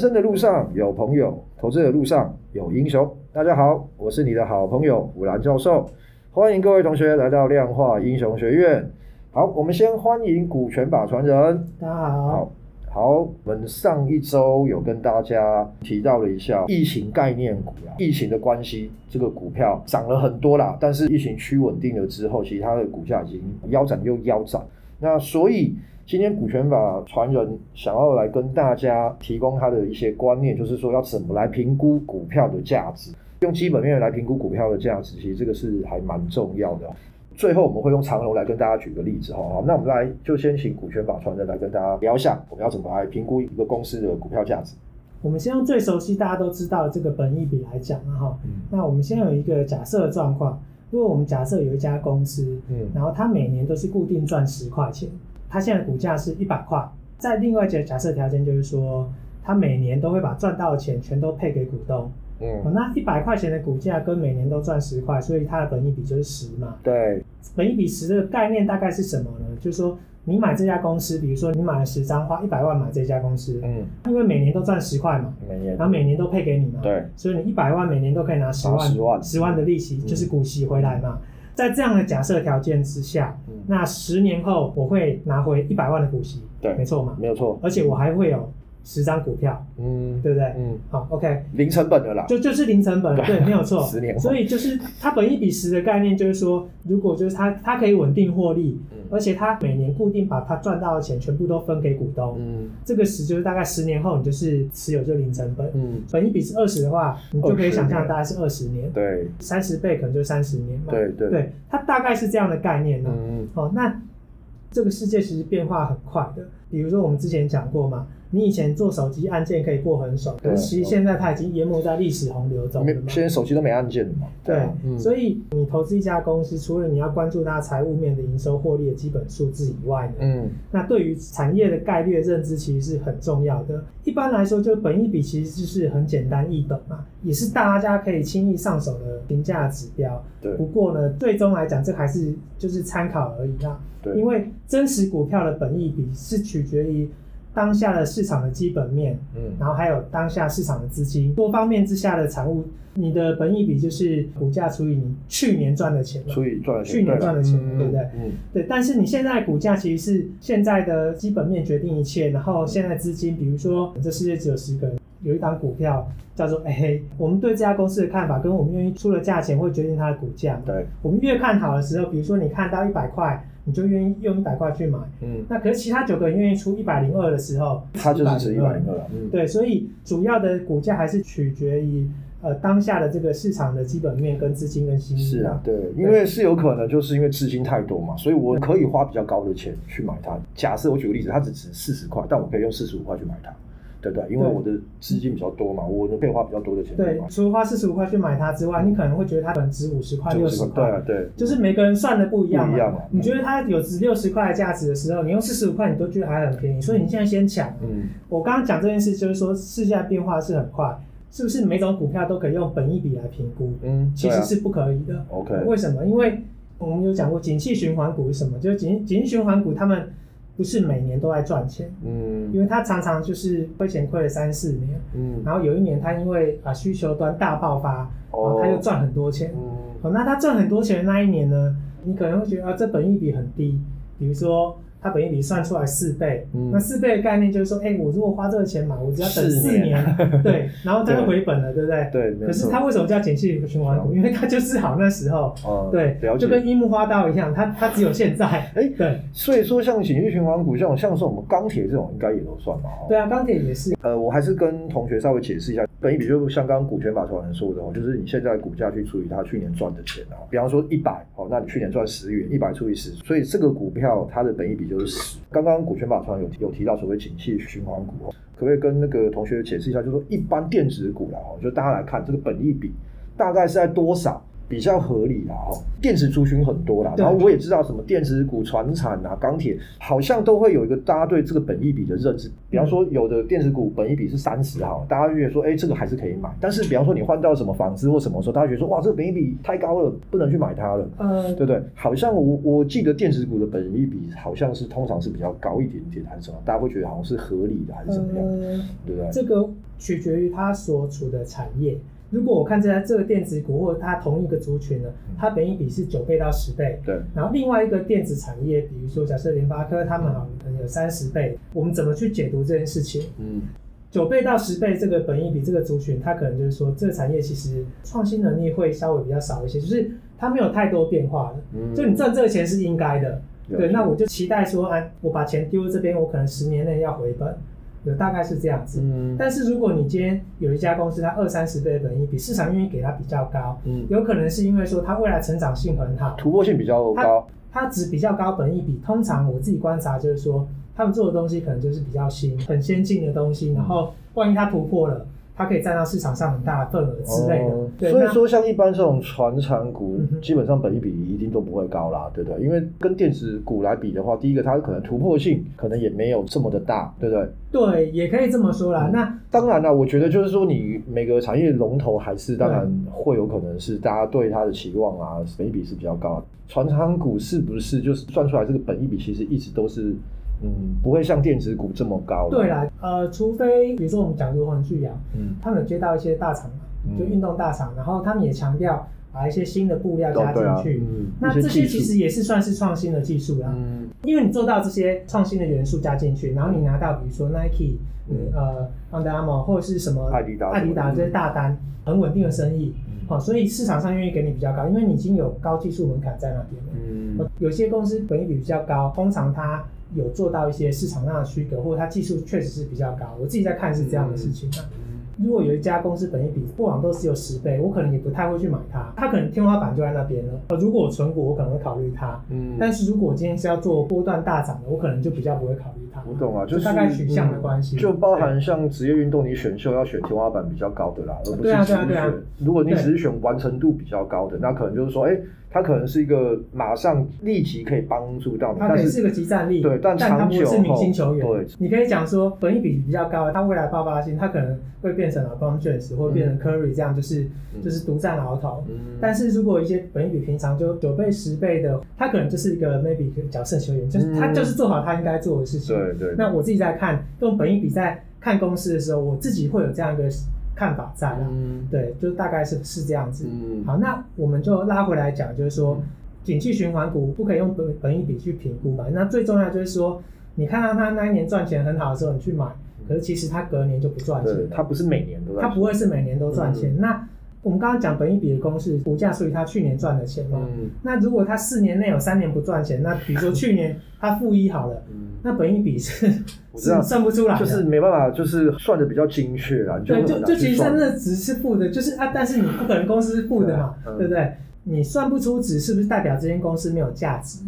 生的路上有朋友，投资的路上有英雄。大家好，我是你的好朋友伍兰教授，欢迎各位同学来到量化英雄学院。好，我们先欢迎股权法传人。大家好。好，好，我们上一周有跟大家提到了一下疫情概念股啊，疫情的关系，这个股票涨了很多啦。但是疫情趋稳定了之后，其实它的股价已经腰斩又腰斩。那所以。今天股权法传人想要来跟大家提供他的一些观念，就是说要怎么来评估股票的价值，用基本面来评估股票的价值，其实这个是还蛮重要的。最后我们会用长龙来跟大家举个例子，哈好，那我们来就先请股权法传人来跟大家聊一下，我们要怎么来评估一个公司的股票价值。我们先用最熟悉大家都知道的这个本益比来讲哈，那我们先有一个假设的状况，如果我们假设有一家公司，嗯，然后它每年都是固定赚十块钱。它现在的股价是一百块，在另外一个假设条件就是说，它每年都会把赚到的钱全都配给股东。嗯，那一百块钱的股价跟每年都赚十块，所以它的本益比就是十嘛。对，本益比十的概念大概是什么呢？就是说，你买这家公司，比如说你买了十张，花一百万买这家公司，嗯，因为每年都赚十块嘛，每年，然后每年都配给你嘛，对，所以你一百万每年都可以拿十万，十万，十万的利息，嗯，就是股息回来嘛。在这样的假设条件之下，嗯，那十年后我会拿回一百万的股息，对，没错嘛，没有错，而且我还会有十张股票，嗯，对不对？嗯，好，OK，零成本的啦，就就是零成本，对，对，没有错，十年，所以就是它本一比十的概念，就是说，如果就是它它可以稳定获利。嗯。而且它每年固定把它赚到的钱全部都分给股东，嗯，这个十就是大概十年后你就是持有就零成本，嗯，本一比是二十的话，你就可以想象大概是二十年，对，三十倍可能就三十年嘛，对对。对，它大概是这样的概念呢，嗯，哦，那这个世界其实变化很快的，比如说我们之前讲过嘛。你以前做手机按键可以过很爽，可是其实现在它已经淹没在历史洪流中了嘛。现在手机都没按键了嘛。对，对嗯、所以你投资一家公司，除了你要关注它财务面的营收、获利的基本数字以外呢，嗯，那对于产业的概率的认知其实是很重要的。一般来说，就本益比其实就是很简单易懂嘛，也是大家可以轻易上手的评价指标。对。不过呢，最终来讲，这还是就是参考而已啦。对。因为真实股票的本益比是取决于。当下的市场的基本面，嗯，然后还有当下市场的资金多方面之下的产物，你的本益比就是股价除以你去年赚的钱，除以赚的钱，去年赚的钱，对，对不对？嗯，对。但是你现在股价其实是现在的基本面决定一切，然后现在资金，比如说这世界只有十个人，有一档股票叫做 A，我们对这家公司的看法跟我们愿意出的价钱会决定它的股价。对，我们越看好的时候，比如说你看到一百块。你就愿意用一百块去买，嗯，那可是其他九个人愿意出一百零二的时候，它就是值一百零二了，嗯，对，所以主要的股价还是取决于呃当下的这个市场的基本面跟资金跟心理。是啊，对，因为是有可能就是因为资金太多嘛，所以我可以花比较高的钱去买它。假设我举个例子，它只值四十块，但我可以用四十五块去买它。对对，因为我的资金比较多嘛，我能可以花比较多的钱。对，除了花四十五块去买它之外，你可能会觉得它可能值五十块、六十块。对对，就是每个人算的不一样嘛。不一样嘛。你觉得它有值六十块的价值的时候，你用四十五块，你都觉得还很便宜，所以你现在先抢。嗯。我刚刚讲这件事，就是说市价变化是很快，是不是每种股票都可以用本益比来评估？嗯，其实是不可以的。OK。为什么？因为我们有讲过，景气循环股是什么？就是景景气循环股，他们。不是每年都在赚钱，嗯，因为他常常就是亏钱亏了三四年，嗯，然后有一年他因为啊需求端大爆发，哦，他就赚很多钱，嗯，好，那他赚很多钱的那一年呢，你可能会觉得啊这本益比很低，比如说。它本益比算出来四倍，嗯、那四倍的概念就是说，哎、欸，我如果花这个钱买，我只要等四年，年 对，然后它就回本了，对，不对？对。可是它为什么叫景气循环股？因为它就是好那时候，哦、对，就跟樱木花道一样，它它只有现在。哎、欸，对。所以说，像景气循环股，像像是我们钢铁这种，应该也都算吧？对啊，钢铁也是。呃，我还是跟同学稍微解释一下，本益比就像刚刚股权法传人说的哦，就是你现在股价去除以它去年赚的钱啊，比方说一百，哦，那你去年赚十元，一百除以十，所以这个股票它的本益比就是。刚刚。股权法传有有提到所谓景气循环股，可不可以跟那个同学解释一下？就是说一般电子股啦，哦，就大家来看这个本益比大概是在多少比较合理啦，哈。电子族群很多啦，然后我也知道什么电子股、传产啊、钢铁，好像都会有一个大家对这个本益比的认知。比方说，有的电子股本益比是三十哈，大家觉得说，哎，这个还是可以买。但是，比方说你换到什么纺织或什么时候，大家觉得说，哇，这个本益比太高了，不能去买它了，嗯，对不对？好像我我记得电子股的本益比好像是通常是比较高一点点，还是什么？大家会觉得好像是合理的，还是怎么样？嗯、对不对？这个取决于它所处的产业。如果我看这家这个电子股或者它同一个族群呢，它本益比是九倍到十倍，对。然后另外一个电子产业，比如说假设联发科，他们好可能有三十倍，我们怎么去解读这件事情？嗯，九倍到十倍这个本益比这个族群，它可能就是说这个产业其实创新能力会稍微比较少一些，就是它没有太多变化的，嗯，就你赚这个钱是应该的，对。那我就期待说，哎，我把钱丢这边，我可能十年内要回本。有大概是这样子，嗯，但是如果你今天有一家公司，它二三十倍的本益比，市场愿意给它比较高，嗯，有可能是因为说它未来成长性很好，突破性比较高，它值比较高，本益比通常我自己观察就是说，他们做的东西可能就是比较新、很先进的东西，然后万一它突破了。它可以占到市场上很大的份额之类的，哦、所以说像一般这种传产股，基本上本益比一定都不会高啦，对不对？因为跟电子股来比的话，第一个它可能突破性可能也没有这么的大，对不对？对，也可以这么说啦。嗯、那当然啦，我觉得就是说你每个产业龙头还是当然会有可能是大家对它的期望啊，本益比是比较高的。传产股是不是就是算出来这个本益比其实一直都是？嗯，不会像电子股这么高。对啦，呃，除非比如说我们讲如虹聚阳，嗯，他们有接到一些大厂嘛，就运动大厂，然后他们也强调把一些新的布料加进去，嗯，那这些其实也是算是创新的技术啦，嗯，因为你做到这些创新的元素加进去，然后你拿到比如说 Nike，嗯，呃，Under Armour 或者是什么艾迪达，艾迪达这些大单，很稳定的生意，好，所以市场上愿意给你比较高，因为你已经有高技术门槛在那边了，嗯，有些公司本益比比较高，通常它。有做到一些市场上的区隔，或者它技术确实是比较高。我自己在看是这样的事情。嗯、如果有一家公司本益比过往都是有十倍，我可能也不太会去买它。它可能天花板就在那边了。如果我存股，我可能会考虑它。嗯。但是如果我今天是要做波段大涨的，我可能就比较不会考虑它。我懂啊，就是大概取向的关系、嗯。就包含像职业运动，你选秀要选天花板比较高的啦，而不是只选。如果你只是选完成度比较高的，那可能就是说，哎、欸。它可能是一个马上立即可以帮助到你，它可能是个集战力，对，但长久但他不是明星球员。对，你可以讲说本益比比较高，他未来爆发性，他可能会变成 LeBron James 或变成 Curry 这样，就是、嗯、就是独占鳌头。嗯、但是如果一些本益比平常就九倍十倍的，他可能就是一个 maybe 角色球员，就是他就是做好他应该做的事情。对对。那我自己在看用本益比在看公司的时候，我自己会有这样一个。看法在啦，嗯、对，就大概是是这样子。嗯、好，那我们就拉回来讲，就是说，景气循环股不可以用本本益比去评估嘛？那最重要就是说，你看到它那一年赚钱很好的时候，你去买，可是其实它隔年就不赚钱。它不是每年都赚，它不会是每年都赚钱。嗯、那我们刚刚讲本益比的公式，股价属于它去年赚的钱嘛？嗯、那如果它四年内有三年不赚钱，那比如说去年它负一好了。嗯那本益比是是算不出来，就是没办法，就是算的比较精确啊。对，就就其实真的值是负的，就是啊，但是你不可能公司是负的嘛，对不对？你算不出值，是不是代表这间公司没有价值？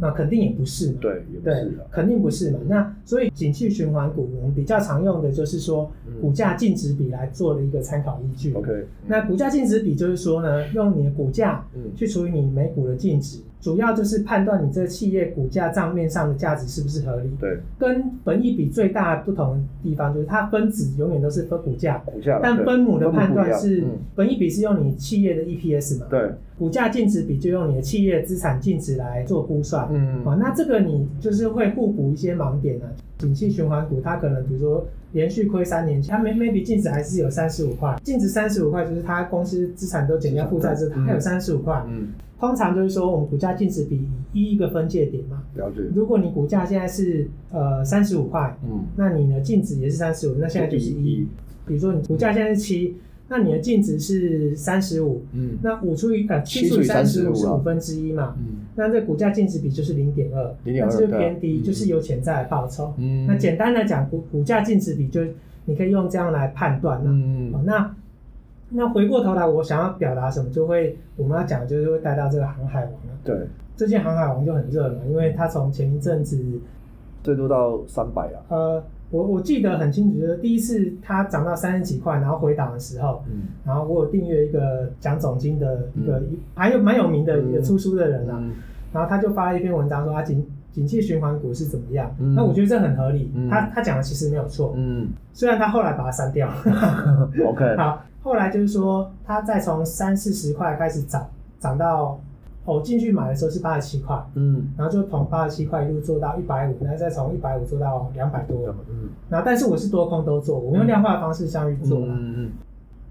那肯定也不是嘛，对，也不是对，肯定不是嘛。那所以景气循环股，我们比较常用的就是说股价净值比来做了一个参考依据。OK，那股价净值比就是说呢，用你的股价去除以你每股的净值。主要就是判断你这个企业股价账面上的价值是不是合理。对，跟本益比最大不同的地方就是它分子永远都是分股价，股价，但分母的判断是本益比是用你企业的 EPS 嘛？对，股价净值比就用你的企业资产净值来做估算。嗯，好，那这个你就是会互补一些盲点啊。景气循环股它可能比如说连续亏三年，它 maybe 净值还是有三十五块，净值三十五块就是它公司资产都减掉负债之后，它还有三十五块。嗯。通常就是说，我们股价净值比一一个分界点嘛。了解。如果你股价现在是呃三十五块，嗯，那你的净值也是三十五，那现在就是一。比如说你股价现在是七，那你的净值是三十五，嗯，那五除以呃七除以三十五是五分之一嘛，嗯，那这股价净值比就是零点二，零点二，就偏低，就是有潜在的报酬。嗯，那简单来讲，股股价净值比就你可以用这样来判断了。嗯，好，那。那回过头来，我想要表达什么，就会我们要讲，就是会带到这个航海王了。对，最近航海王就很热嘛，因为它从前一阵子最多到三百了。呃，我我记得很清楚，就是第一次它涨到三十几块，然后回档的时候，嗯，然后我有订阅一个讲总经的一个，嗯、还有蛮有名的一个出书的人啊，嗯、然后他就发了一篇文章说他景景气循环股是怎么样，嗯、那我觉得这很合理，嗯、他他讲的其实没有错，嗯，虽然他后来把它删掉了，OK，好，后来就是说它再从三四十块开始涨，涨到。我进去买的时候是八十七块，嗯，然后就从八十七块一路做到一百五，然后再从一百五做到两百多，嗯，然后但是我是多空都做，我用量化的方式相去做，嗯嗯，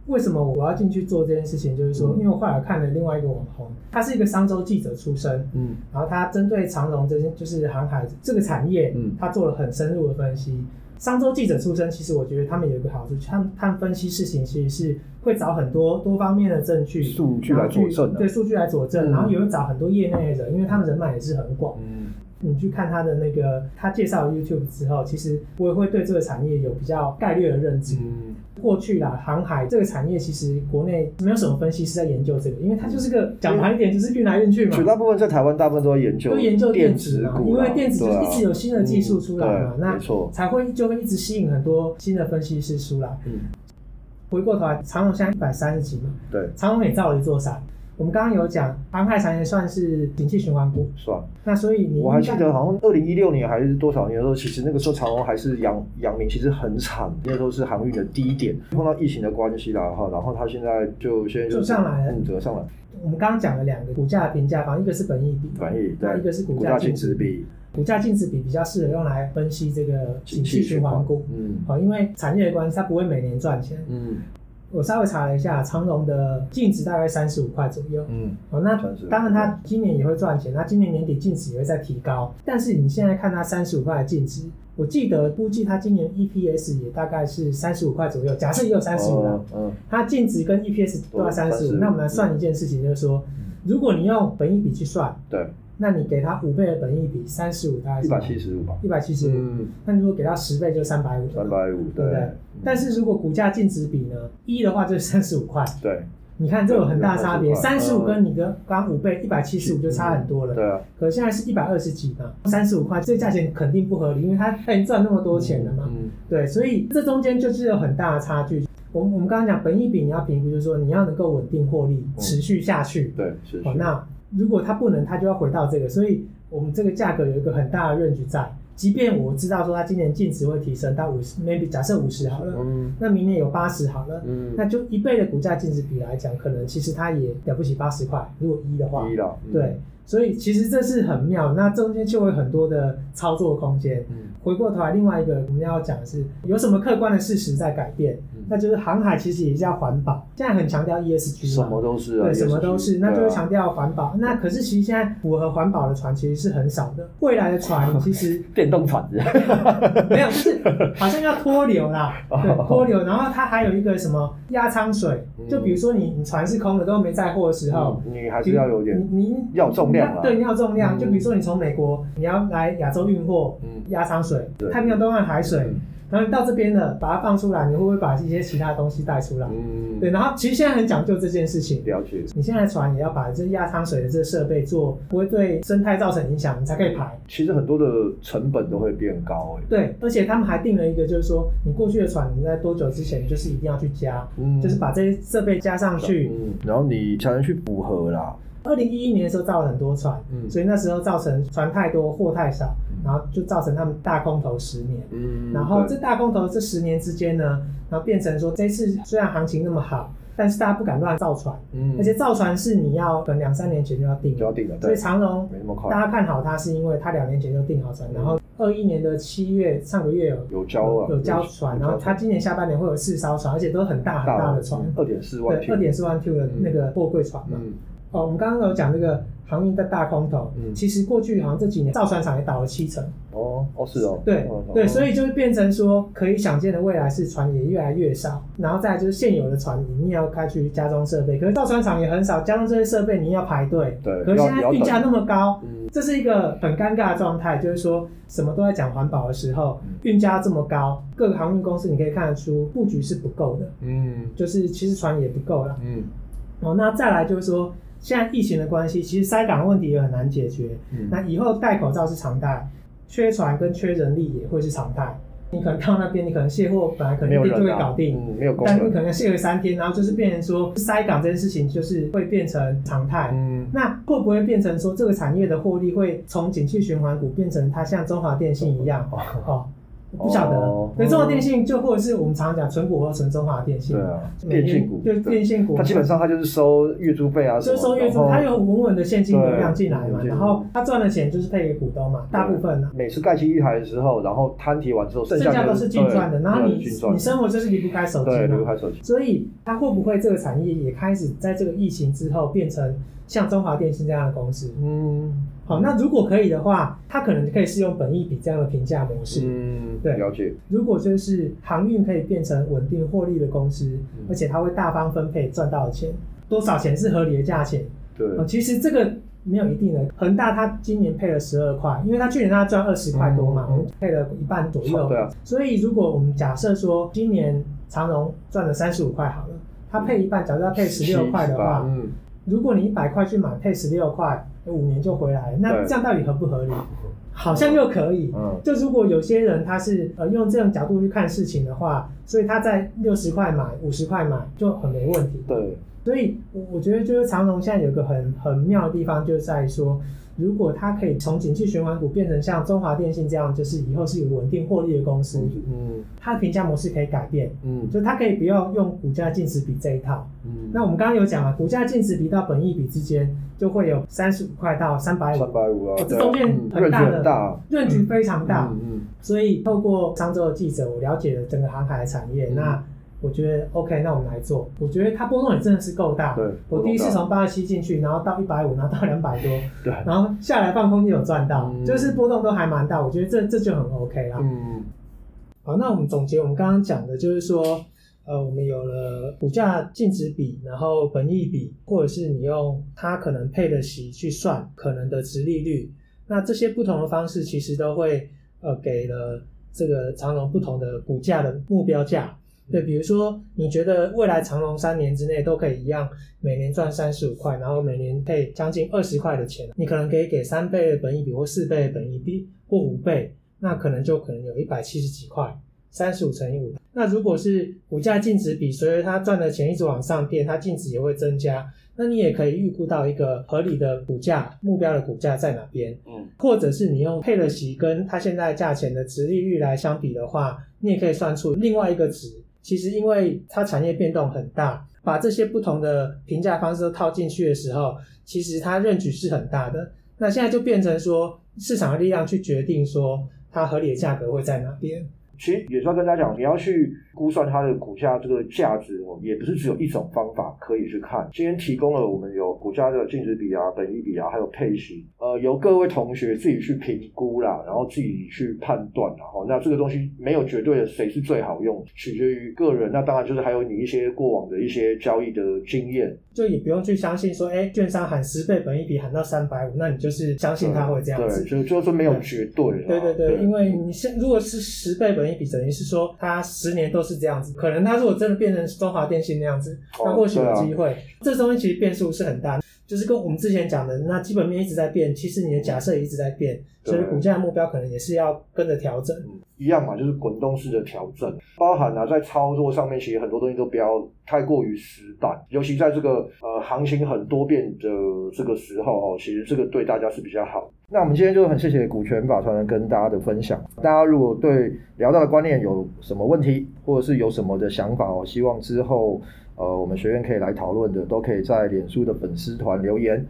为什么我要进去做这件事情？就是说，因为我后来看了另外一个网红，他是一个商周记者出身，嗯，然后他针对长荣这些就是航海这个产业，嗯，他做了很深入的分析。商周记者出身，其实我觉得他们有一个好处，他们他们分析事情其实是会找很多多方面的证据、数据来佐证，对数据来佐证，然后也会找很多业内的人，因为他们人脉也是很广。嗯，你去看他的那个他介绍 YouTube 之后，其实我也会对这个产业有比较概略的认知。嗯。过去啦，航海这个产业其实国内没有什么分析师在研究这个，因为它就是个讲白一点就是运来运去嘛。绝大部分在台湾，大部分都在研究，都研究电子嘛，因为电子就是一直有新的技术出来嘛，那才会就会一直吸引很多新的分析师出来。嗯，回过头来，长隆现在一百三十几嘛，对，长隆也造了一座山。我们刚刚有讲，航海产业算是景气循环股，算。那所以你我还记得，好像二零一六年还是多少年的时候，其实那个时候长荣还是阳阳明，其实很惨，那时候是航运的低点，碰到疫情的关系啦哈，然后它现在就现在就上来了，嗯，折上来。我们刚刚讲了两个股价评价方，一个是本益比，本益，对，一个是股价净值比。股价净值比比较适合用来分析这个景气循环股，嗯，好，因为产业的关系，它不会每年赚钱，嗯。我稍微查了一下，长荣的净值大概三十五块左右。嗯，哦，那当然它今年也会赚钱，那今年年底净值也会再提高。但是你现在看它三十五块的净值，我记得估计它今年 EPS 也大概是三十五块左右。假设也有三十五了，嗯，它净值跟 EPS 都在三十五，那我们来算一件事情，就是说，如果你用本益比去算，对。那你给他五倍的本益比，三十五大概是一百七十五吧，一百七十五。那如果给他十倍就三百五，三百五，对不对？但是如果股价净值比呢，一的话就是三十五块。对，你看这有很大差别，三十五跟你的刚刚五倍一百七十五就差很多了。对啊。可现在是一百二十几嘛，三十五块，这个价钱肯定不合理，因为他 他已经赚那么多钱了嘛。嗯。对，所以这中间就是有很大的差距。我们我们刚刚讲本益比，你要评估，就是说你要能够稳定获利，持续下去。对，是。好，那。如果它不能，它就要回到这个，所以我们这个价格有一个很大的 range 在。即便我知道说它今年净值会提升到五十，maybe 假设五十好了，嗯，那明年有八十好了，嗯，那就一倍的股价净值比来讲，可能其实它也了不起八十块。如果一的话，一了，对，所以其实这是很妙，那中间就会很多的操作空间。嗯，回过头来，另外一个我们要讲的是有什么客观的事实在改变。那就是航海其实也叫环保，现在很强调 ESG 什么都是啊，对，什么都是，那就是强调环保。那可是其实现在符合环保的船其实是很少的，未来的船其实 电动船 没有，就是好像要脱流啦，对，脱硫，然后它还有一个什么压舱水，就比如说你你船是空的都没载货的时候，你还是要有点，你要重量，对，你要重量，就比如说你从美国你要来亚洲运货，压舱水，太平洋东岸海水。然后你到这边了，把它放出来，你会不会把一些其他东西带出来？嗯，对。然后其实现在很讲究这件事情。了解。你现在船也要把这压舱水的这个设备做，不会对生态造成影响，你才可以排。其实很多的成本都会变高哎。对，而且他们还定了一个，就是说你过去的船你在多久之前就是一定要去加，嗯，就是把这些设备加上去，嗯，然后你才能去补合啦。二零一一年的时候造了很多船，嗯，所以那时候造成船太多货太少，然后就造成他们大空头十年，嗯，然后这大空头这十年之间呢，然后变成说这次虽然行情那么好，但是大家不敢乱造船，嗯，而且造船是你要可能两三年前就要定，就要订了，所以长荣没那么快，大家看好它是因为它两年前就定好船，然后二一年的七月上个月有有交啊，有交船，然后它今年下半年会有四艘船，而且都很大很大的船，二点四万，对，二点四万 Q 的那个货柜船嘛。哦，我们刚刚有讲这个航运的大空头，嗯，其实过去好像这几年造船厂也倒了七成。哦，哦是哦。对，哦、对，所以就会变成说，可以想见的未来是船也越来越少，然后再来就是现有的船，你也要开去加装设备，可是造船厂也很少，加装这些设备你要排队。对。可是现在运价那么高，这是一个很尴尬的状态，就是说什么都在讲环保的时候，运价这么高，各个航运公司你可以看得出布局是不够的。嗯。就是其实船也不够了。嗯。哦，那再来就是说。现在疫情的关系，其实塞港问题也很难解决。嗯、那以后戴口罩是常态，缺船跟缺人力也会是常态。你可能到那边，你可能卸货本来可能一天就会搞定，嗯，没有，但你可能卸了三天，然后就是变成说塞港这件事情就是会变成常态。嗯，那会不会变成说这个产业的获利会从景气循环股变成它像中华电信一样？哦。哦不晓得，哦、对，中华电信就或者是我们常常讲纯股或纯中华电信，对啊，电信股，就电信股，它基本上它就是收月租费啊，就收月租，它有稳稳的现金流量进来嘛，然后它赚的钱就是配给股东嘛，大部分呢。每次盖起一台的时候，然后摊提完之后，剩下都是净赚的，然后你你生活就是离不开手机嘛，离不开手机，所以它会不会这个产业也开始在这个疫情之后变成？像中华电信这样的公司，嗯，好，那如果可以的话，它可能可以适用本益比这样的评价模式，嗯，对，了解。如果就是航运可以变成稳定获利的公司，嗯、而且它会大方分配赚到的钱，多少钱是合理的价钱？对，其实这个没有一定的。恒大它今年配了十二块，因为它去年它赚二十块多嘛，嗯、我们配了一半左右，对啊。所以如果我们假设说今年长荣赚了三十五块好了，它配一半，假设它配十六块的话，嗯。如果你一百块去买配十六块，五年就回来，那这样到底合不合理？好像又可以。嗯，就如果有些人他是呃用这种角度去看事情的话，所以他在六十块买，五十块买就很没问题。对，所以我觉得就是长隆现在有个很很妙的地方，就是在说。如果它可以从景气循环股变成像中华电信这样，就是以后是有稳定获利的公司，嗯，它的评价模式可以改变，嗯，就它可以不要用股价净值比这一套，嗯，那我们刚刚有讲了，股价净值比到本益比之间就会有三十五块到三百五，三百五啊，这中间很大的润距非常大，嗯嗯，所以透过商周的记者，我了解了整个航海的产业，那。我觉得 OK，那我们来做。我觉得它波动也真的是够大。对，我第一次从八十七进去，然后到一百五，然后到两百多，对，然后下来放空就有赚到，嗯、就是波动都还蛮大。我觉得这这就很 OK 啦。嗯，好，那我们总结我们刚刚讲的，就是说，呃，我们有了股价净值比，然后本益比，或者是你用它可能配的息去算可能的值利率，那这些不同的方式其实都会呃给了这个长荣不同的股价的目标价。对，比如说，你觉得未来长隆三年之内都可以一样，每年赚三十五块，然后每年配将近二十块的钱，你可能可以给三倍的本益比或四倍的本益比或五倍，那可能就可能有一百七十几块，三十五乘以五。那如果是股价净值比，随着它赚的钱一直往上变，它净值也会增加，那你也可以预估到一个合理的股价目标的股价在哪边。嗯，或者是你用配了息跟它现在价钱的值利率来相比的话，你也可以算出另外一个值。其实，因为它产业变动很大，把这些不同的评价方式都套进去的时候，其实它任举是很大的。那现在就变成说，市场的力量去决定说，它合理的价格会在哪边。其实也是要跟大家讲，你要去估算它的股价这个价值哦，也不是只有一种方法可以去看。今天提供了我们有股价的净值比啊、本益比啊，还有配息，呃，由各位同学自己去评估啦，然后自己去判断，然后那这个东西没有绝对的谁是最好用，取决于个人。那当然就是还有你一些过往的一些交易的经验，就也不用去相信说，哎，券商喊十倍本益比喊到三百五，那你就是相信他会这样子。对，就就是说没有绝对。对对对，因为你现如果是十倍本益比，等于是说。他十年都是这样子，可能他如果真的变成中华电信那样子，那或许有机会。哦啊、这东西其实变数是很大的，就是跟我们之前讲的，那基本面一直在变，其实你的假设也一直在变，所以股价的目标可能也是要跟着调整。嗯一样嘛，就是滚动式的调整，包含啊在操作上面，其实很多东西都不要太过于死板，尤其在这个呃行情很多变的这个时候哦，其实这个对大家是比较好。那我们今天就很谢谢股权法传人跟大家的分享。大家如果对聊到的观念有什么问题，或者是有什么的想法哦，希望之后呃我们学院可以来讨论的，都可以在脸书的粉丝团留言。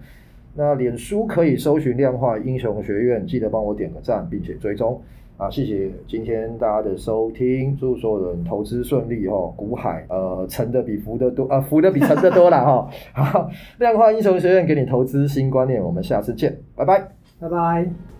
那脸书可以搜寻量化英雄学院，记得帮我点个赞，并且追踪。啊，谢谢今天大家的收听，祝所有人投资顺利哦。股海，呃，沉的比浮的多，呃，浮的比沉的多啦哈。好，量化英雄学院给你投资新观念，我们下次见，拜拜，拜拜。